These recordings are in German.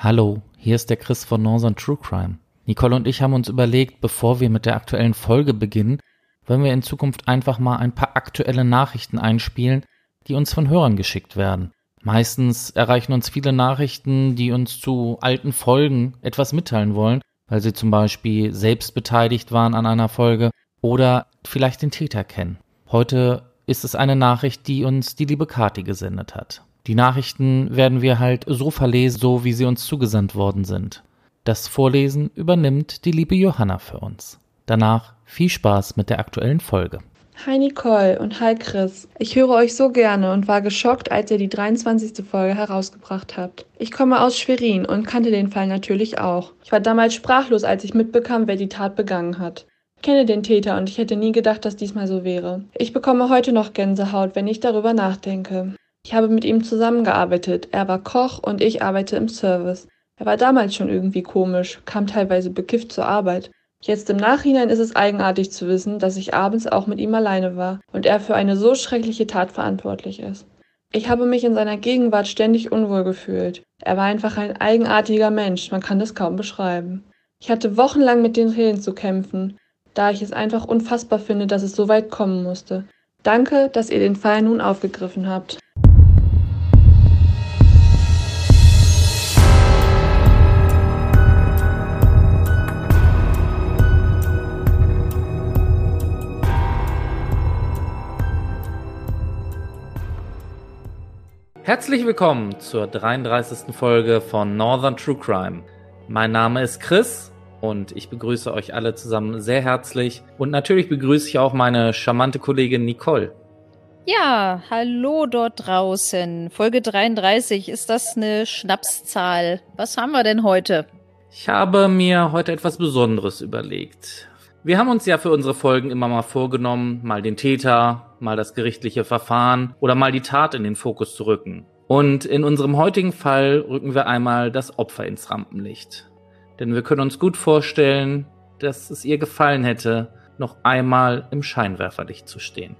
Hallo, hier ist der Chris von Northern True Crime. Nicole und ich haben uns überlegt, bevor wir mit der aktuellen Folge beginnen, wollen wir in Zukunft einfach mal ein paar aktuelle Nachrichten einspielen, die uns von Hörern geschickt werden. Meistens erreichen uns viele Nachrichten, die uns zu alten Folgen etwas mitteilen wollen, weil sie zum Beispiel selbst beteiligt waren an einer Folge oder vielleicht den Täter kennen. Heute ist es eine Nachricht, die uns die liebe Kati gesendet hat. Die Nachrichten werden wir halt so verlesen, so wie sie uns zugesandt worden sind. Das Vorlesen übernimmt die liebe Johanna für uns. Danach viel Spaß mit der aktuellen Folge. Hi Nicole und hi Chris. Ich höre euch so gerne und war geschockt, als ihr die 23. Folge herausgebracht habt. Ich komme aus Schwerin und kannte den Fall natürlich auch. Ich war damals sprachlos, als ich mitbekam, wer die Tat begangen hat. Ich kenne den Täter und ich hätte nie gedacht, dass diesmal so wäre. Ich bekomme heute noch Gänsehaut, wenn ich darüber nachdenke. Ich habe mit ihm zusammengearbeitet. Er war Koch und ich arbeite im Service. Er war damals schon irgendwie komisch, kam teilweise bekifft zur Arbeit. Jetzt im Nachhinein ist es eigenartig zu wissen, dass ich abends auch mit ihm alleine war und er für eine so schreckliche Tat verantwortlich ist. Ich habe mich in seiner Gegenwart ständig unwohl gefühlt. Er war einfach ein eigenartiger Mensch, man kann das kaum beschreiben. Ich hatte wochenlang mit den Tränen zu kämpfen, da ich es einfach unfassbar finde, dass es so weit kommen musste. Danke, dass ihr den Fall nun aufgegriffen habt. Herzlich willkommen zur 33. Folge von Northern True Crime. Mein Name ist Chris und ich begrüße euch alle zusammen sehr herzlich und natürlich begrüße ich auch meine charmante Kollegin Nicole. Ja, hallo dort draußen. Folge 33, ist das eine Schnapszahl? Was haben wir denn heute? Ich habe mir heute etwas Besonderes überlegt. Wir haben uns ja für unsere Folgen immer mal vorgenommen, mal den Täter, mal das gerichtliche Verfahren oder mal die Tat in den Fokus zu rücken. Und in unserem heutigen Fall rücken wir einmal das Opfer ins Rampenlicht. Denn wir können uns gut vorstellen, dass es ihr gefallen hätte, noch einmal im Scheinwerferlicht zu stehen.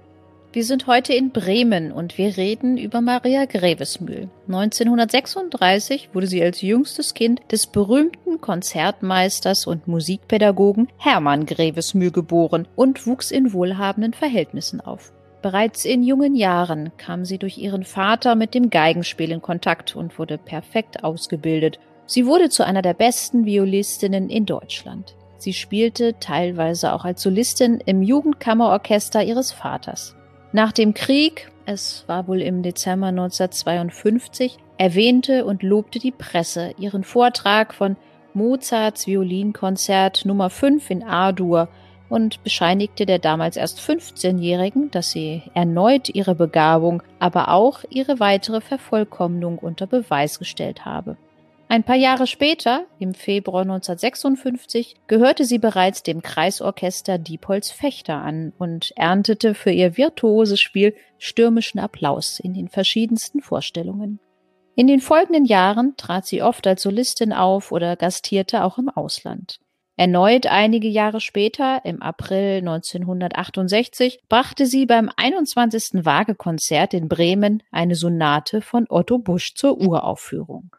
Wir sind heute in Bremen und wir reden über Maria Grevesmühl. 1936 wurde sie als jüngstes Kind des berühmten Konzertmeisters und Musikpädagogen Hermann Grevesmühl geboren und wuchs in wohlhabenden Verhältnissen auf. Bereits in jungen Jahren kam sie durch ihren Vater mit dem Geigenspiel in Kontakt und wurde perfekt ausgebildet. Sie wurde zu einer der besten Violistinnen in Deutschland. Sie spielte teilweise auch als Solistin im Jugendkammerorchester ihres Vaters. Nach dem Krieg, es war wohl im Dezember 1952, erwähnte und lobte die Presse ihren Vortrag von Mozarts Violinkonzert Nummer 5 in A-Dur und bescheinigte der damals erst 15-Jährigen, dass sie erneut ihre Begabung, aber auch ihre weitere Vervollkommnung unter Beweis gestellt habe. Ein paar Jahre später, im Februar 1956, gehörte sie bereits dem Kreisorchester Diepholz Fechter an und erntete für ihr virtuoses Spiel stürmischen Applaus in den verschiedensten Vorstellungen. In den folgenden Jahren trat sie oft als Solistin auf oder gastierte auch im Ausland. Erneut einige Jahre später, im April 1968, brachte sie beim 21. Wagekonzert in Bremen eine Sonate von Otto Busch zur Uraufführung.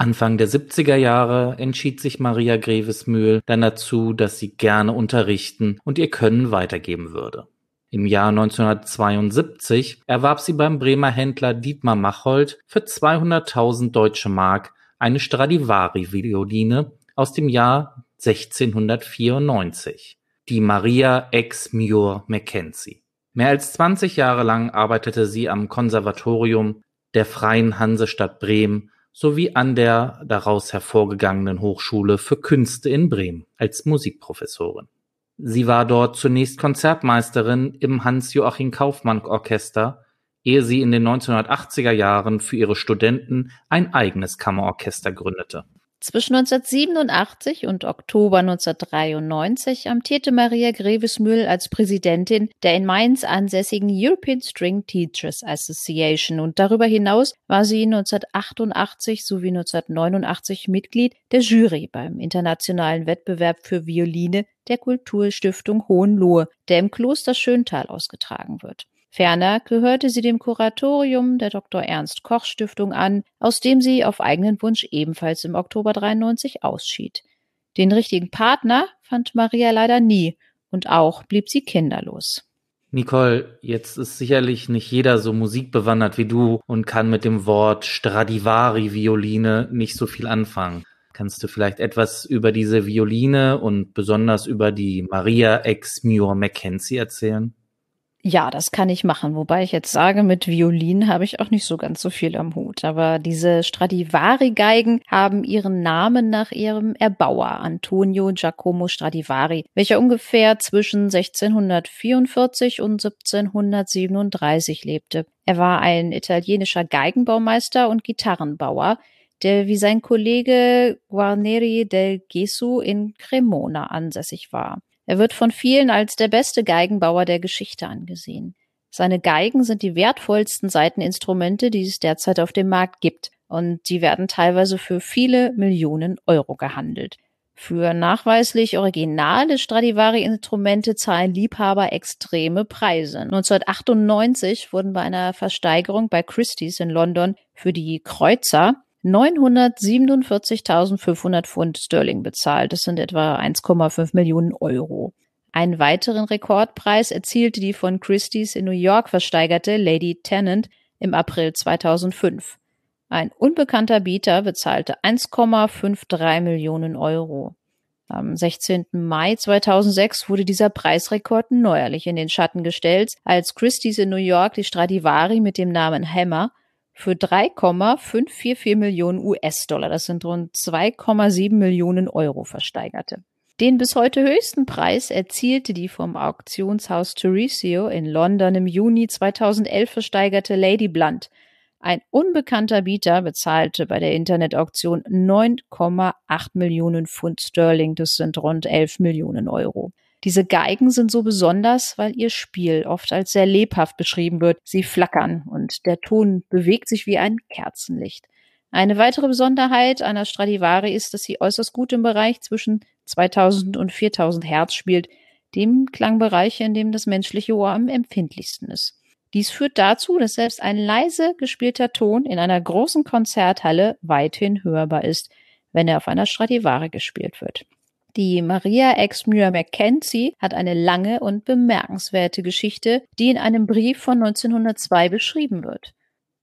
Anfang der 70er Jahre entschied sich Maria Grevesmühl dann dazu, dass sie gerne unterrichten und ihr Können weitergeben würde. Im Jahr 1972 erwarb sie beim Bremer Händler Dietmar Machold für 200.000 deutsche Mark eine Stradivari-Violine aus dem Jahr 1694, die Maria ex Mior Mackenzie. Mehr als 20 Jahre lang arbeitete sie am Konservatorium der Freien Hansestadt Bremen sowie an der daraus hervorgegangenen Hochschule für Künste in Bremen als Musikprofessorin. Sie war dort zunächst Konzertmeisterin im Hans-Joachim Kaufmann Orchester, ehe sie in den 1980er Jahren für ihre Studenten ein eigenes Kammerorchester gründete zwischen 1987 und Oktober 1993 amtierte Maria Grevesmühl als Präsidentin der in Mainz ansässigen European String Teachers Association und darüber hinaus war sie 1988 sowie 1989 Mitglied der Jury beim internationalen Wettbewerb für Violine der Kulturstiftung Hohenlohe, der im Kloster Schöntal ausgetragen wird. Ferner gehörte sie dem Kuratorium der Dr. Ernst Koch Stiftung an, aus dem sie auf eigenen Wunsch ebenfalls im Oktober 93 ausschied. Den richtigen Partner fand Maria leider nie und auch blieb sie kinderlos. Nicole, jetzt ist sicherlich nicht jeder so musikbewandert wie du und kann mit dem Wort Stradivari-Violine nicht so viel anfangen. Kannst du vielleicht etwas über diese Violine und besonders über die Maria X Muir Mackenzie erzählen? Ja, das kann ich machen. Wobei ich jetzt sage, mit Violin habe ich auch nicht so ganz so viel am Hut. Aber diese Stradivari-Geigen haben ihren Namen nach ihrem Erbauer Antonio Giacomo Stradivari, welcher ungefähr zwischen 1644 und 1737 lebte. Er war ein italienischer Geigenbaumeister und Gitarrenbauer, der wie sein Kollege Guarneri del Gesu in Cremona ansässig war. Er wird von vielen als der beste Geigenbauer der Geschichte angesehen. Seine Geigen sind die wertvollsten Saiteninstrumente, die es derzeit auf dem Markt gibt, und die werden teilweise für viele Millionen Euro gehandelt. Für nachweislich originale Stradivari-Instrumente zahlen Liebhaber extreme Preise. 1998 wurden bei einer Versteigerung bei Christie's in London für die Kreuzer 947.500 Pfund Sterling bezahlt. Das sind etwa 1,5 Millionen Euro. Einen weiteren Rekordpreis erzielte die von Christie's in New York versteigerte Lady Tennant im April 2005. Ein unbekannter Bieter bezahlte 1,53 Millionen Euro. Am 16. Mai 2006 wurde dieser Preisrekord neuerlich in den Schatten gestellt, als Christie's in New York die Stradivari mit dem Namen Hammer für 3,544 Millionen US-Dollar, das sind rund 2,7 Millionen Euro, versteigerte. Den bis heute höchsten Preis erzielte die vom Auktionshaus Theresio in London im Juni 2011 versteigerte Lady Blunt. Ein unbekannter Bieter bezahlte bei der Internetauktion 9,8 Millionen Pfund Sterling, das sind rund 11 Millionen Euro. Diese Geigen sind so besonders, weil ihr Spiel oft als sehr lebhaft beschrieben wird. Sie flackern und der Ton bewegt sich wie ein Kerzenlicht. Eine weitere Besonderheit einer Stradivari ist, dass sie äußerst gut im Bereich zwischen 2000 und 4000 Hertz spielt, dem Klangbereich, in dem das menschliche Ohr am empfindlichsten ist. Dies führt dazu, dass selbst ein leise gespielter Ton in einer großen Konzerthalle weithin hörbar ist, wenn er auf einer Stradivari gespielt wird. Die Maria Exmuir Mackenzie hat eine lange und bemerkenswerte Geschichte, die in einem Brief von 1902 beschrieben wird.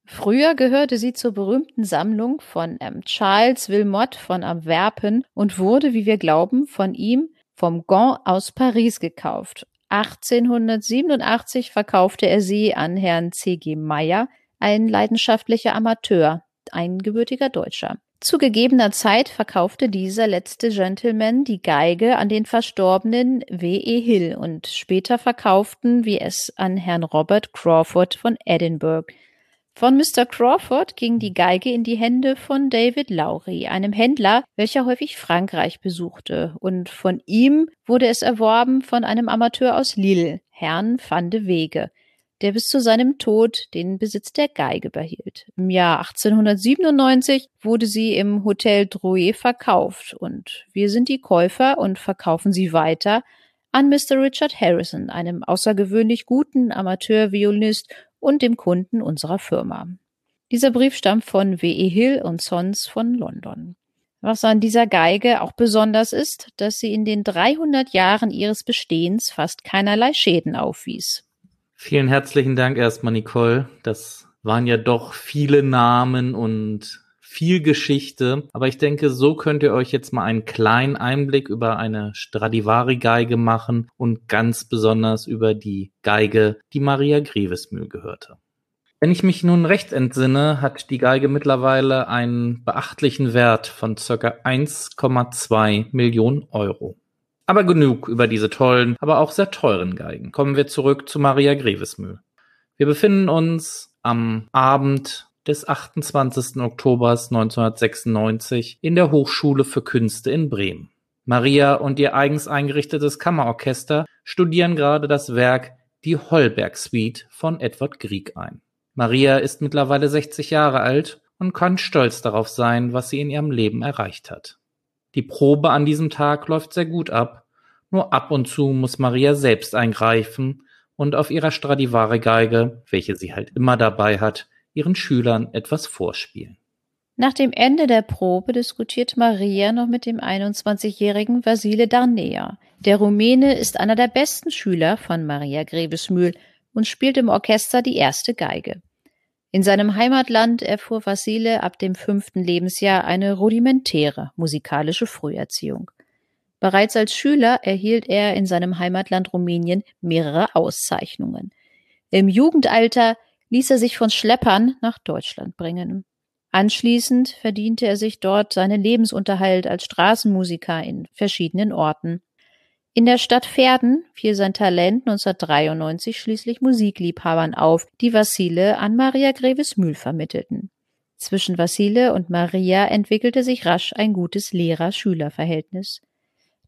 Früher gehörte sie zur berühmten Sammlung von ähm, Charles Wilmot von Antwerpen und wurde, wie wir glauben, von ihm vom Gant aus Paris gekauft. 1887 verkaufte er sie an Herrn C.G. Meyer, ein leidenschaftlicher Amateur, ein gebürtiger Deutscher. Zu gegebener Zeit verkaufte dieser letzte Gentleman die Geige an den verstorbenen W.E. Hill und später verkauften wir es an Herrn Robert Crawford von Edinburgh. Von Mr. Crawford ging die Geige in die Hände von David Lowry, einem Händler, welcher häufig Frankreich besuchte, und von ihm wurde es erworben von einem Amateur aus Lille, Herrn van de Wege der bis zu seinem Tod den Besitz der Geige behielt. Im Jahr 1897 wurde sie im Hotel Drouet verkauft und wir sind die Käufer und verkaufen sie weiter an Mr. Richard Harrison, einem außergewöhnlich guten Amateurviolinist und dem Kunden unserer Firma. Dieser Brief stammt von W.E. Hill und Sons von London. Was an dieser Geige auch besonders ist, dass sie in den 300 Jahren ihres Bestehens fast keinerlei Schäden aufwies. Vielen herzlichen Dank erstmal, Nicole. Das waren ja doch viele Namen und viel Geschichte. Aber ich denke, so könnt ihr euch jetzt mal einen kleinen Einblick über eine Stradivari-Geige machen und ganz besonders über die Geige, die Maria Grevesmühl gehörte. Wenn ich mich nun recht entsinne, hat die Geige mittlerweile einen beachtlichen Wert von circa 1,2 Millionen Euro. Aber genug über diese tollen, aber auch sehr teuren Geigen. Kommen wir zurück zu Maria Grevesmühl. Wir befinden uns am Abend des 28. Oktobers 1996 in der Hochschule für Künste in Bremen. Maria und ihr eigens eingerichtetes Kammerorchester studieren gerade das Werk Die Holberg Suite von Edward Grieg ein. Maria ist mittlerweile 60 Jahre alt und kann stolz darauf sein, was sie in ihrem Leben erreicht hat. Die Probe an diesem Tag läuft sehr gut ab, nur ab und zu muss Maria selbst eingreifen und auf ihrer Stradivari-Geige, welche sie halt immer dabei hat, ihren Schülern etwas vorspielen. Nach dem Ende der Probe diskutiert Maria noch mit dem 21-jährigen Vasile Darnea. Der Rumäne ist einer der besten Schüler von Maria Grebesmühl und spielt im Orchester die erste Geige. In seinem Heimatland erfuhr Vasile ab dem fünften Lebensjahr eine rudimentäre musikalische Früherziehung. Bereits als Schüler erhielt er in seinem Heimatland Rumänien mehrere Auszeichnungen. Im Jugendalter ließ er sich von Schleppern nach Deutschland bringen. Anschließend verdiente er sich dort seinen Lebensunterhalt als Straßenmusiker in verschiedenen Orten. In der Stadt Verden fiel sein Talent 1993 schließlich Musikliebhabern auf, die Vassile an Maria Grevesmühl vermittelten. Zwischen Vassile und Maria entwickelte sich rasch ein gutes Lehrer-Schüler-Verhältnis.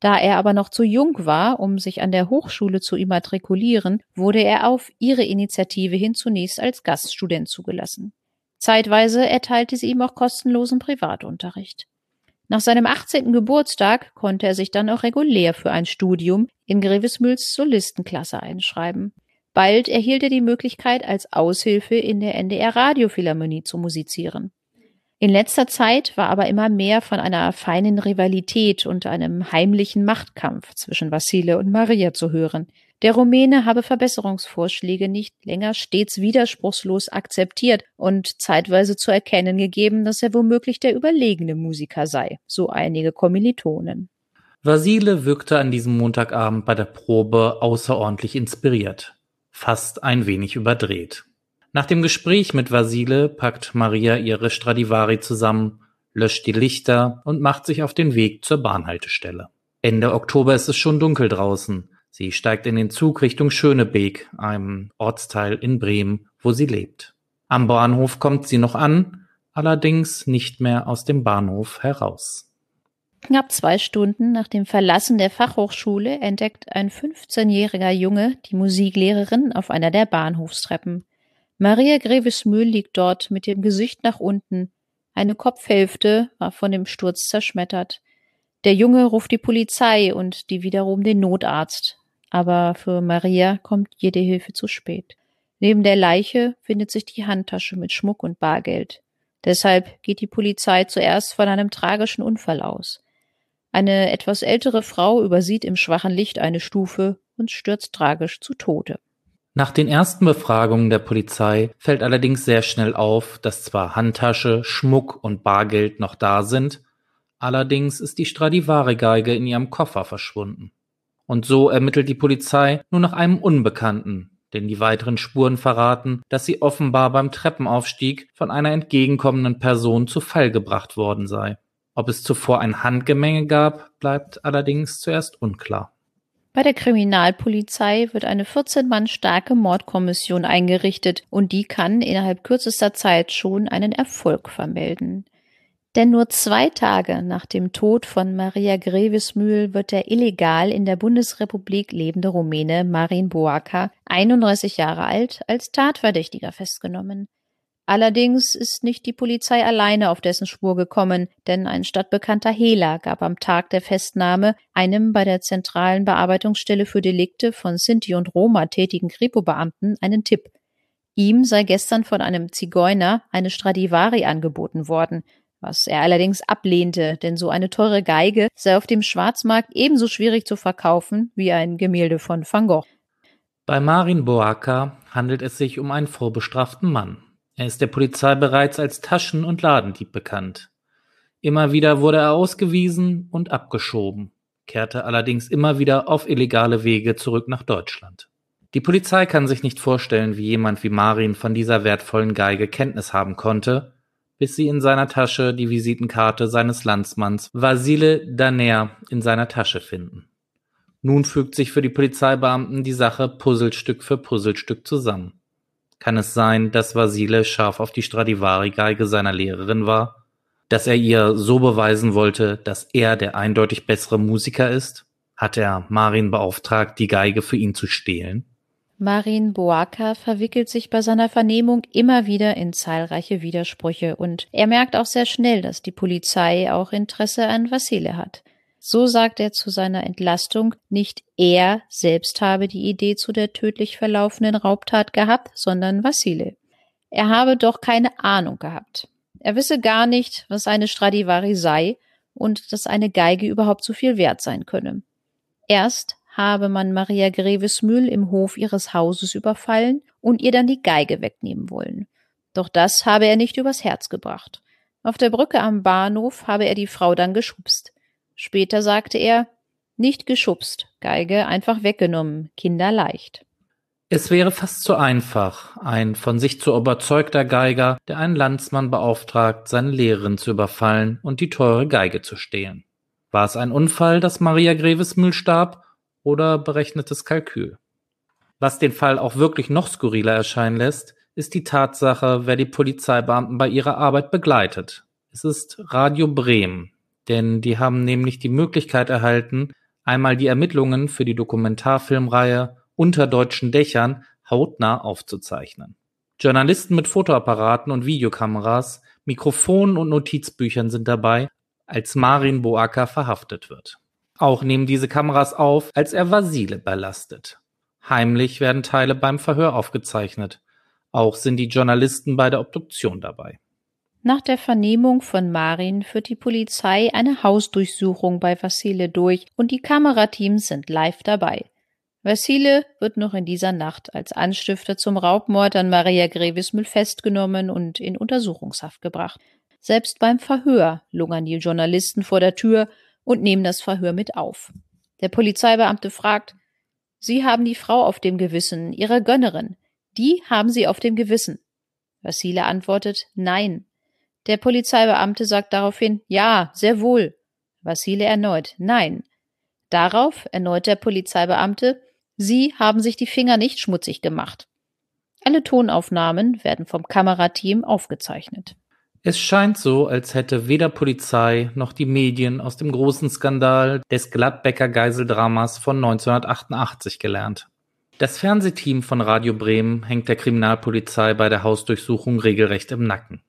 Da er aber noch zu jung war, um sich an der Hochschule zu immatrikulieren, wurde er auf ihre Initiative hin zunächst als Gaststudent zugelassen. Zeitweise erteilte sie ihm auch kostenlosen Privatunterricht. Nach seinem 18. Geburtstag konnte er sich dann auch regulär für ein Studium in Grevesmühls Solistenklasse einschreiben. Bald erhielt er die Möglichkeit, als Aushilfe in der NDR Radiophilharmonie zu musizieren. In letzter Zeit war aber immer mehr von einer feinen Rivalität und einem heimlichen Machtkampf zwischen Vassile und Maria zu hören. Der Rumäne habe Verbesserungsvorschläge nicht länger stets widerspruchslos akzeptiert und zeitweise zu erkennen gegeben, dass er womöglich der überlegene Musiker sei, so einige Kommilitonen. Vasile wirkte an diesem Montagabend bei der Probe außerordentlich inspiriert, fast ein wenig überdreht. Nach dem Gespräch mit Vasile packt Maria ihre Stradivari zusammen, löscht die Lichter und macht sich auf den Weg zur Bahnhaltestelle. Ende Oktober ist es schon dunkel draußen. Sie steigt in den Zug Richtung Schönebeek, einem Ortsteil in Bremen, wo sie lebt. Am Bahnhof kommt sie noch an, allerdings nicht mehr aus dem Bahnhof heraus. Knapp zwei Stunden nach dem Verlassen der Fachhochschule entdeckt ein 15-jähriger Junge die Musiklehrerin auf einer der Bahnhofstreppen. Maria Grevesmühl liegt dort mit dem Gesicht nach unten. Eine Kopfhälfte war von dem Sturz zerschmettert. Der Junge ruft die Polizei und die wiederum den Notarzt. Aber für Maria kommt jede Hilfe zu spät. Neben der Leiche findet sich die Handtasche mit Schmuck und Bargeld. Deshalb geht die Polizei zuerst von einem tragischen Unfall aus. Eine etwas ältere Frau übersieht im schwachen Licht eine Stufe und stürzt tragisch zu Tode. Nach den ersten Befragungen der Polizei fällt allerdings sehr schnell auf, dass zwar Handtasche, Schmuck und Bargeld noch da sind, allerdings ist die Stradivari-Geige in ihrem Koffer verschwunden. Und so ermittelt die Polizei nur nach einem Unbekannten, denn die weiteren Spuren verraten, dass sie offenbar beim Treppenaufstieg von einer entgegenkommenden Person zu Fall gebracht worden sei. Ob es zuvor ein Handgemenge gab, bleibt allerdings zuerst unklar. Bei der Kriminalpolizei wird eine 14 Mann starke Mordkommission eingerichtet und die kann innerhalb kürzester Zeit schon einen Erfolg vermelden. Denn nur zwei Tage nach dem Tod von Maria Grevesmühl wird der illegal in der Bundesrepublik lebende Rumäne Marin Boaca, 31 Jahre alt, als Tatverdächtiger festgenommen. Allerdings ist nicht die Polizei alleine auf dessen Spur gekommen, denn ein stadtbekannter Hehler gab am Tag der Festnahme einem bei der zentralen Bearbeitungsstelle für Delikte von Sinti und Roma tätigen Kripo-Beamten einen Tipp. Ihm sei gestern von einem Zigeuner eine Stradivari angeboten worden, was er allerdings ablehnte, denn so eine teure Geige sei auf dem Schwarzmarkt ebenso schwierig zu verkaufen wie ein Gemälde von Van Gogh. Bei Marin Boaca handelt es sich um einen vorbestraften Mann. Er ist der Polizei bereits als Taschen- und Ladendieb bekannt. Immer wieder wurde er ausgewiesen und abgeschoben, kehrte allerdings immer wieder auf illegale Wege zurück nach Deutschland. Die Polizei kann sich nicht vorstellen, wie jemand wie Marin von dieser wertvollen Geige Kenntnis haben konnte, bis sie in seiner Tasche die Visitenkarte seines Landsmanns Vasile Daner in seiner Tasche finden. Nun fügt sich für die Polizeibeamten die Sache Puzzlestück für Puzzlestück zusammen. Kann es sein, dass Vasile scharf auf die Stradivari-Geige seiner Lehrerin war? Dass er ihr so beweisen wollte, dass er der eindeutig bessere Musiker ist? Hat er Marin beauftragt, die Geige für ihn zu stehlen? Marin Boaka verwickelt sich bei seiner Vernehmung immer wieder in zahlreiche Widersprüche und er merkt auch sehr schnell, dass die Polizei auch Interesse an Vasile hat. So sagt er zu seiner Entlastung, nicht er selbst habe die Idee zu der tödlich verlaufenden Raubtat gehabt, sondern Vassile. Er habe doch keine Ahnung gehabt. Er wisse gar nicht, was eine Stradivari sei und dass eine Geige überhaupt so viel wert sein könne. Erst habe man Maria Grevesmühl im Hof ihres Hauses überfallen und ihr dann die Geige wegnehmen wollen. Doch das habe er nicht übers Herz gebracht. Auf der Brücke am Bahnhof habe er die Frau dann geschubst. Später sagte er, nicht geschubst, Geige einfach weggenommen, kinderleicht. Es wäre fast zu einfach, ein von sich zu überzeugter Geiger, der einen Landsmann beauftragt, seine Lehrerin zu überfallen und die teure Geige zu stehlen. War es ein Unfall, dass Maria Grevesmühl starb, oder berechnetes Kalkül? Was den Fall auch wirklich noch skurriler erscheinen lässt, ist die Tatsache, wer die Polizeibeamten bei ihrer Arbeit begleitet. Es ist Radio Bremen, denn die haben nämlich die Möglichkeit erhalten, einmal die Ermittlungen für die Dokumentarfilmreihe Unter deutschen Dächern hautnah aufzuzeichnen. Journalisten mit Fotoapparaten und Videokameras, Mikrofonen und Notizbüchern sind dabei, als Marin Boaker verhaftet wird. Auch nehmen diese Kameras auf, als er Vasile belastet. Heimlich werden Teile beim Verhör aufgezeichnet. Auch sind die Journalisten bei der Obduktion dabei. Nach der Vernehmung von Marin führt die Polizei eine Hausdurchsuchung bei Vassile durch und die Kamerateams sind live dabei. Vassile wird noch in dieser Nacht als Anstifter zum Raubmord an Maria Grevismühl festgenommen und in Untersuchungshaft gebracht. Selbst beim Verhör lungern die Journalisten vor der Tür und nehmen das Verhör mit auf. Der Polizeibeamte fragt, Sie haben die Frau auf dem Gewissen, Ihre Gönnerin. Die haben Sie auf dem Gewissen. Vassile antwortet, nein. Der Polizeibeamte sagt daraufhin, ja, sehr wohl. Vassile erneut, nein. Darauf erneut der Polizeibeamte, Sie haben sich die Finger nicht schmutzig gemacht. Alle Tonaufnahmen werden vom Kamerateam aufgezeichnet. Es scheint so, als hätte weder Polizei noch die Medien aus dem großen Skandal des Gladbecker Geiseldramas von 1988 gelernt. Das Fernsehteam von Radio Bremen hängt der Kriminalpolizei bei der Hausdurchsuchung regelrecht im Nacken.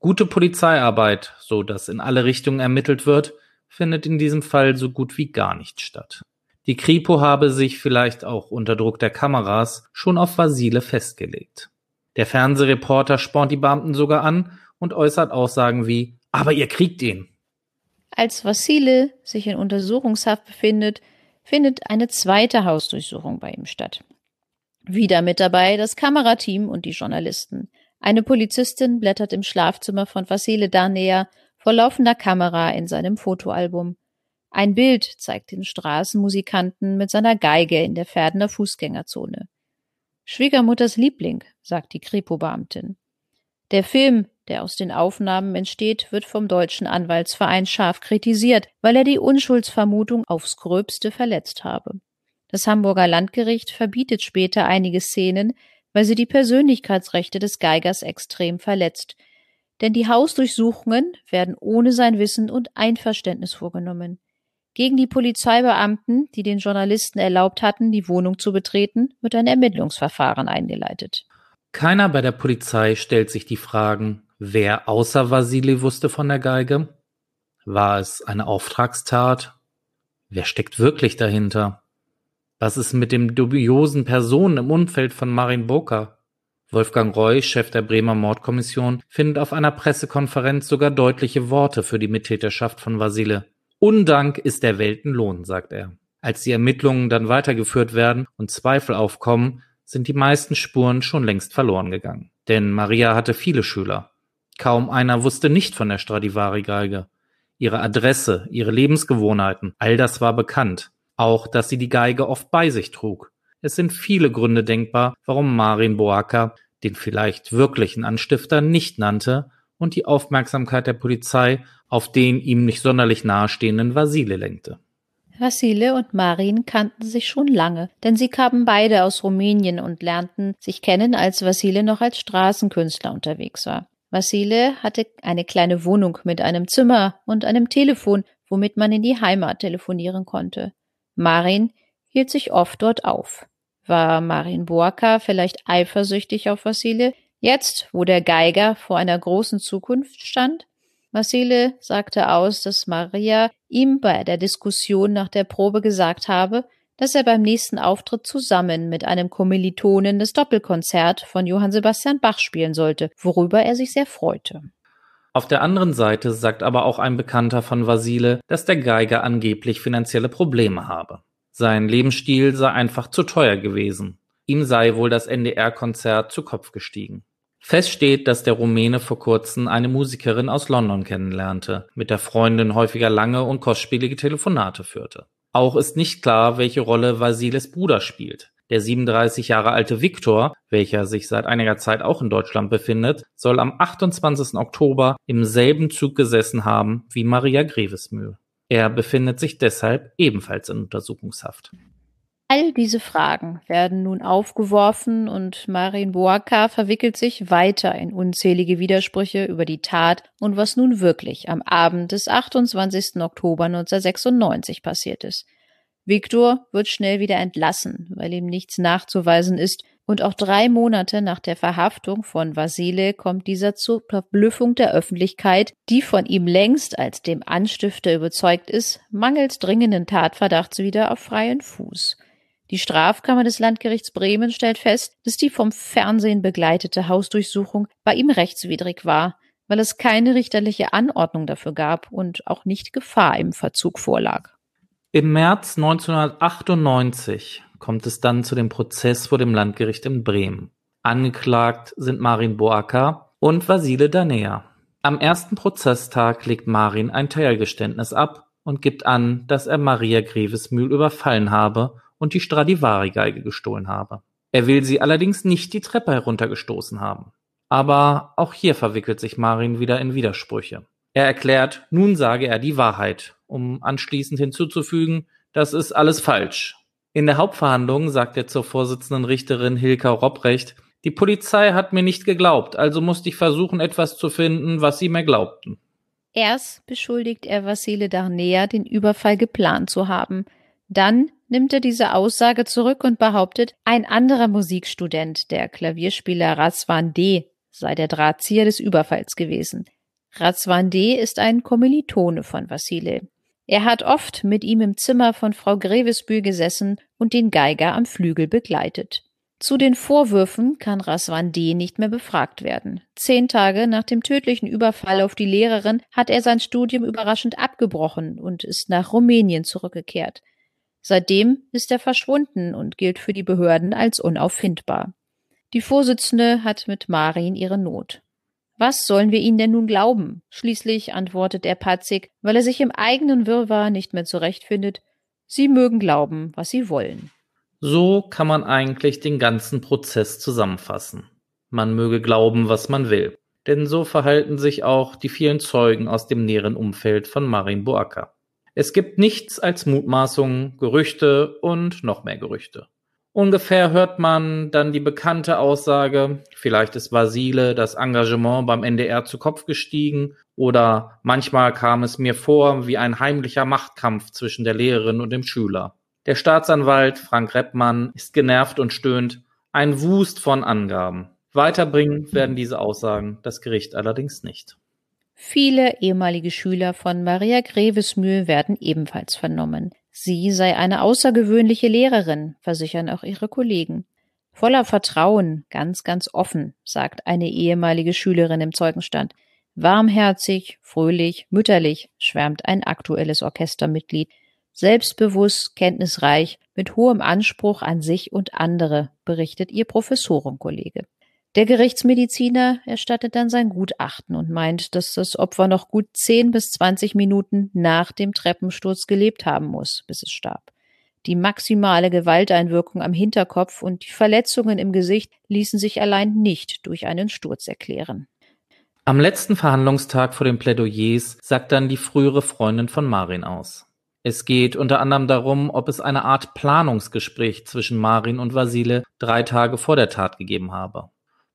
Gute Polizeiarbeit, so dass in alle Richtungen ermittelt wird, findet in diesem Fall so gut wie gar nicht statt. Die Kripo habe sich vielleicht auch unter Druck der Kameras schon auf Vasile festgelegt. Der Fernsehreporter spornt die Beamten sogar an und äußert Aussagen wie Aber ihr kriegt ihn. Als Vasile sich in Untersuchungshaft befindet, findet eine zweite Hausdurchsuchung bei ihm statt. Wieder mit dabei das Kamerateam und die Journalisten. Eine Polizistin blättert im Schlafzimmer von Vasile Darnea vor laufender Kamera in seinem Fotoalbum. Ein Bild zeigt den Straßenmusikanten mit seiner Geige in der Pferdener Fußgängerzone. Schwiegermutters Liebling, sagt die Kripo-Beamtin. Der Film, der aus den Aufnahmen entsteht, wird vom deutschen Anwaltsverein scharf kritisiert, weil er die Unschuldsvermutung aufs gröbste verletzt habe. Das Hamburger Landgericht verbietet später einige Szenen, weil sie die Persönlichkeitsrechte des Geigers extrem verletzt. Denn die Hausdurchsuchungen werden ohne sein Wissen und Einverständnis vorgenommen. Gegen die Polizeibeamten, die den Journalisten erlaubt hatten, die Wohnung zu betreten, wird ein Ermittlungsverfahren eingeleitet. Keiner bei der Polizei stellt sich die Fragen, wer außer Vasili wusste von der Geige? War es eine Auftragstat? Wer steckt wirklich dahinter? Was ist mit dem dubiosen Personen im Umfeld von Marin Boker? Wolfgang Roy, Chef der Bremer Mordkommission, findet auf einer Pressekonferenz sogar deutliche Worte für die Mittäterschaft von Vasile. Undank ist der Weltenlohn, sagt er. Als die Ermittlungen dann weitergeführt werden und Zweifel aufkommen, sind die meisten Spuren schon längst verloren gegangen. Denn Maria hatte viele Schüler. Kaum einer wusste nicht von der Stradivari-Geige. Ihre Adresse, ihre Lebensgewohnheiten, all das war bekannt. Auch, dass sie die Geige oft bei sich trug. Es sind viele Gründe denkbar, warum Marin Boaka den vielleicht wirklichen Anstifter nicht nannte und die Aufmerksamkeit der Polizei auf den ihm nicht sonderlich nahestehenden Vasile lenkte. Vasile und Marin kannten sich schon lange, denn sie kamen beide aus Rumänien und lernten sich kennen, als Vasile noch als Straßenkünstler unterwegs war. Vasile hatte eine kleine Wohnung mit einem Zimmer und einem Telefon, womit man in die Heimat telefonieren konnte. Marin hielt sich oft dort auf. War Marin Boaka vielleicht eifersüchtig auf Vasile, jetzt, wo der Geiger vor einer großen Zukunft stand? Marcele sagte aus, dass Maria ihm bei der Diskussion nach der Probe gesagt habe, dass er beim nächsten Auftritt zusammen mit einem Kommilitonen das Doppelkonzert von Johann Sebastian Bach spielen sollte, worüber er sich sehr freute. Auf der anderen Seite sagt aber auch ein Bekannter von Vasile, dass der Geiger angeblich finanzielle Probleme habe. Sein Lebensstil sei einfach zu teuer gewesen. Ihm sei wohl das NDR-Konzert zu Kopf gestiegen. Fest steht, dass der Rumäne vor kurzem eine Musikerin aus London kennenlernte, mit der Freundin häufiger lange und kostspielige Telefonate führte. Auch ist nicht klar, welche Rolle Vasiles Bruder spielt. Der 37 Jahre alte Viktor, welcher sich seit einiger Zeit auch in Deutschland befindet, soll am 28. Oktober im selben Zug gesessen haben wie Maria Grevesmühl. Er befindet sich deshalb ebenfalls in Untersuchungshaft. All diese Fragen werden nun aufgeworfen und Marin Boaka verwickelt sich weiter in unzählige Widersprüche über die Tat und was nun wirklich am Abend des 28. Oktober 1996 passiert ist. Viktor wird schnell wieder entlassen, weil ihm nichts nachzuweisen ist, und auch drei Monate nach der Verhaftung von Vasile kommt dieser zur Verblüffung der Öffentlichkeit, die von ihm längst als dem Anstifter überzeugt ist, mangels dringenden Tatverdachts wieder auf freien Fuß. Die Strafkammer des Landgerichts Bremen stellt fest, dass die vom Fernsehen begleitete Hausdurchsuchung bei ihm rechtswidrig war, weil es keine richterliche Anordnung dafür gab und auch nicht Gefahr im Verzug vorlag. Im März 1998 kommt es dann zu dem Prozess vor dem Landgericht in Bremen. Angeklagt sind Marin Boaka und Vasile Danea. Am ersten Prozesstag legt Marin ein Teilgeständnis ab und gibt an, dass er Maria Grevesmühl überfallen habe und die Stradivari-Geige gestohlen habe. Er will sie allerdings nicht die Treppe heruntergestoßen haben. Aber auch hier verwickelt sich Marin wieder in Widersprüche. Er erklärt, nun sage er die Wahrheit, um anschließend hinzuzufügen, das ist alles falsch. In der Hauptverhandlung sagt er zur Vorsitzenden Richterin Hilka Robrecht, die Polizei hat mir nicht geglaubt, also musste ich versuchen, etwas zu finden, was sie mir glaubten. Erst beschuldigt er Vassile Darnea, den Überfall geplant zu haben. Dann nimmt er diese Aussage zurück und behauptet, ein anderer Musikstudent, der Klavierspieler Razvan D., sei der Drahtzieher des Überfalls gewesen. Razvan D. ist ein Kommilitone von Vassile. Er hat oft mit ihm im Zimmer von Frau Grevesbühl gesessen und den Geiger am Flügel begleitet. Zu den Vorwürfen kann Razvan D. nicht mehr befragt werden. Zehn Tage nach dem tödlichen Überfall auf die Lehrerin hat er sein Studium überraschend abgebrochen und ist nach Rumänien zurückgekehrt. Seitdem ist er verschwunden und gilt für die Behörden als unauffindbar. Die Vorsitzende hat mit Marin ihre Not. Was sollen wir ihnen denn nun glauben? Schließlich antwortet er patzig, weil er sich im eigenen Wirrwarr nicht mehr zurechtfindet. Sie mögen glauben, was sie wollen. So kann man eigentlich den ganzen Prozess zusammenfassen. Man möge glauben, was man will. Denn so verhalten sich auch die vielen Zeugen aus dem näheren Umfeld von Marin Boaka. Es gibt nichts als Mutmaßungen, Gerüchte und noch mehr Gerüchte. Ungefähr hört man dann die bekannte Aussage, vielleicht ist Vasile das Engagement beim NDR zu Kopf gestiegen oder manchmal kam es mir vor wie ein heimlicher Machtkampf zwischen der Lehrerin und dem Schüler. Der Staatsanwalt Frank Reppmann ist genervt und stöhnt, ein Wust von Angaben. Weiterbringen werden diese Aussagen das Gericht allerdings nicht. Viele ehemalige Schüler von Maria Grevesmühl werden ebenfalls vernommen. Sie sei eine außergewöhnliche Lehrerin, versichern auch ihre Kollegen. Voller Vertrauen, ganz, ganz offen, sagt eine ehemalige Schülerin im Zeugenstand. Warmherzig, fröhlich, mütterlich, schwärmt ein aktuelles Orchestermitglied. Selbstbewusst, kenntnisreich, mit hohem Anspruch an sich und andere, berichtet ihr Professorenkollege. Der Gerichtsmediziner erstattet dann sein Gutachten und meint, dass das Opfer noch gut 10 bis 20 Minuten nach dem Treppensturz gelebt haben muss, bis es starb. Die maximale Gewalteinwirkung am Hinterkopf und die Verletzungen im Gesicht ließen sich allein nicht durch einen Sturz erklären. Am letzten Verhandlungstag vor den Plädoyers sagt dann die frühere Freundin von Marin aus. Es geht unter anderem darum, ob es eine Art Planungsgespräch zwischen Marin und Vasile drei Tage vor der Tat gegeben habe.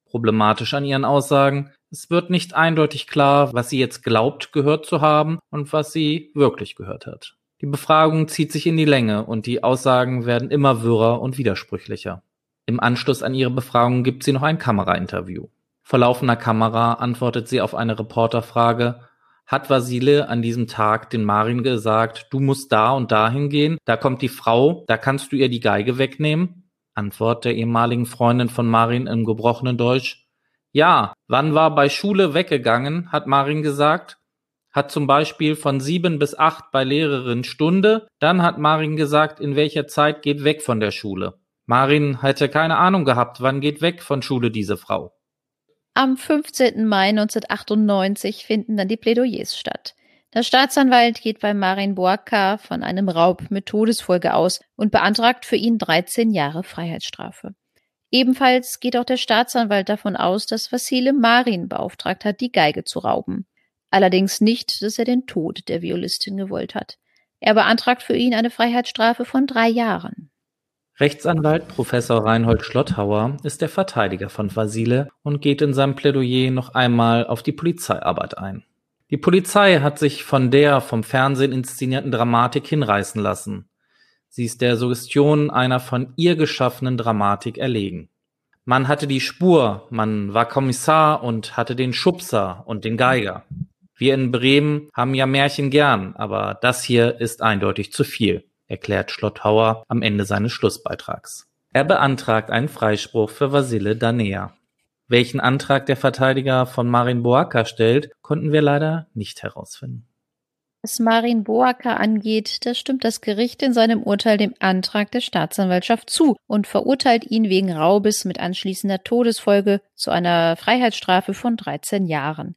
Problematisch an ihren Aussagen, es wird nicht eindeutig klar, was sie jetzt glaubt gehört zu haben und was sie wirklich gehört hat. Die Befragung zieht sich in die Länge und die Aussagen werden immer wirrer und widersprüchlicher. Im Anschluss an ihre Befragung gibt sie noch ein Kamerainterview. Vor laufender Kamera antwortet sie auf eine Reporterfrage, hat Vasile an diesem Tag den Marin gesagt, du musst da und dahin gehen, da kommt die Frau, da kannst du ihr die Geige wegnehmen? Antwort der ehemaligen Freundin von Marin im gebrochenen Deutsch. Ja, wann war bei Schule weggegangen, hat Marin gesagt. Hat zum Beispiel von sieben bis acht bei Lehrerin Stunde, dann hat Marin gesagt, in welcher Zeit geht weg von der Schule. Marin hätte keine Ahnung gehabt, wann geht weg von Schule diese Frau. Am 15. Mai 1998 finden dann die Plädoyers statt. Der Staatsanwalt geht bei Marin Boaka von einem Raub mit Todesfolge aus und beantragt für ihn 13 Jahre Freiheitsstrafe. Ebenfalls geht auch der Staatsanwalt davon aus, dass Vassile Marin beauftragt hat, die Geige zu rauben. Allerdings nicht, dass er den Tod der Violistin gewollt hat. Er beantragt für ihn eine Freiheitsstrafe von drei Jahren. Rechtsanwalt Professor Reinhold Schlotthauer ist der Verteidiger von Vasile und geht in seinem Plädoyer noch einmal auf die Polizeiarbeit ein. Die Polizei hat sich von der vom Fernsehen inszenierten Dramatik hinreißen lassen. Sie ist der Suggestion einer von ihr geschaffenen Dramatik erlegen. Man hatte die Spur, man war Kommissar und hatte den Schubser und den Geiger. Wir in Bremen haben ja Märchen gern, aber das hier ist eindeutig zu viel erklärt Schlotthauer am Ende seines Schlussbeitrags. Er beantragt einen Freispruch für Vasile Danea. Welchen Antrag der Verteidiger von Marin Boaka stellt, konnten wir leider nicht herausfinden. Was Marin Boaka angeht, da stimmt das Gericht in seinem Urteil dem Antrag der Staatsanwaltschaft zu und verurteilt ihn wegen Raubes mit anschließender Todesfolge zu einer Freiheitsstrafe von 13 Jahren.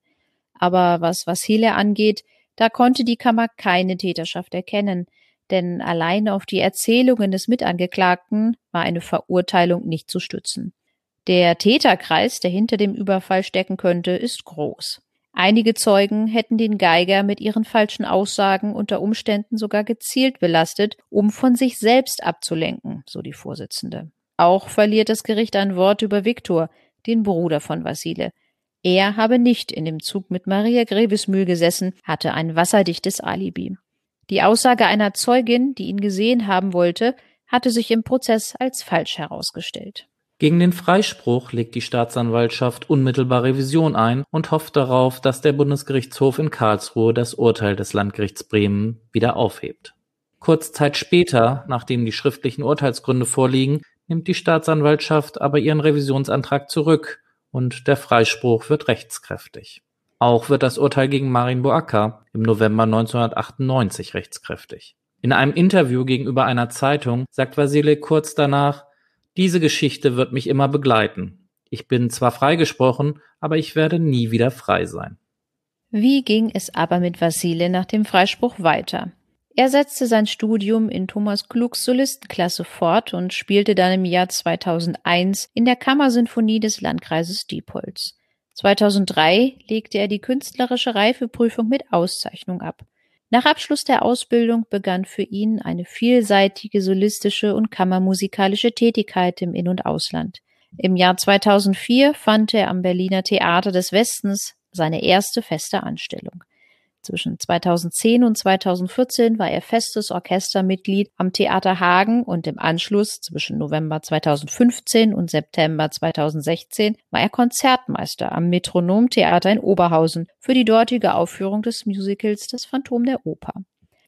Aber was Vasile angeht, da konnte die Kammer keine Täterschaft erkennen denn allein auf die Erzählungen des Mitangeklagten war eine Verurteilung nicht zu stützen. Der Täterkreis, der hinter dem Überfall stecken könnte, ist groß. Einige Zeugen hätten den Geiger mit ihren falschen Aussagen unter Umständen sogar gezielt belastet, um von sich selbst abzulenken, so die Vorsitzende. Auch verliert das Gericht ein Wort über Viktor, den Bruder von Vasile. Er habe nicht in dem Zug mit Maria Grevesmühl gesessen, hatte ein wasserdichtes Alibi. Die Aussage einer Zeugin, die ihn gesehen haben wollte, hatte sich im Prozess als falsch herausgestellt. Gegen den Freispruch legt die Staatsanwaltschaft unmittelbar Revision ein und hofft darauf, dass der Bundesgerichtshof in Karlsruhe das Urteil des Landgerichts Bremen wieder aufhebt. Kurz Zeit später, nachdem die schriftlichen Urteilsgründe vorliegen, nimmt die Staatsanwaltschaft aber ihren Revisionsantrag zurück und der Freispruch wird rechtskräftig. Auch wird das Urteil gegen Marin Boaka im November 1998 rechtskräftig. In einem Interview gegenüber einer Zeitung sagt Vasile kurz danach, diese Geschichte wird mich immer begleiten. Ich bin zwar freigesprochen, aber ich werde nie wieder frei sein. Wie ging es aber mit Vasile nach dem Freispruch weiter? Er setzte sein Studium in Thomas Klugs Solistenklasse fort und spielte dann im Jahr 2001 in der Kammersinfonie des Landkreises Diepholz. 2003 legte er die künstlerische Reifeprüfung mit Auszeichnung ab. Nach Abschluss der Ausbildung begann für ihn eine vielseitige solistische und kammermusikalische Tätigkeit im In- und Ausland. Im Jahr 2004 fand er am Berliner Theater des Westens seine erste feste Anstellung. Zwischen 2010 und 2014 war er festes Orchestermitglied am Theater Hagen und im Anschluss zwischen November 2015 und September 2016 war er Konzertmeister am Metronomtheater in Oberhausen für die dortige Aufführung des Musicals Das Phantom der Oper.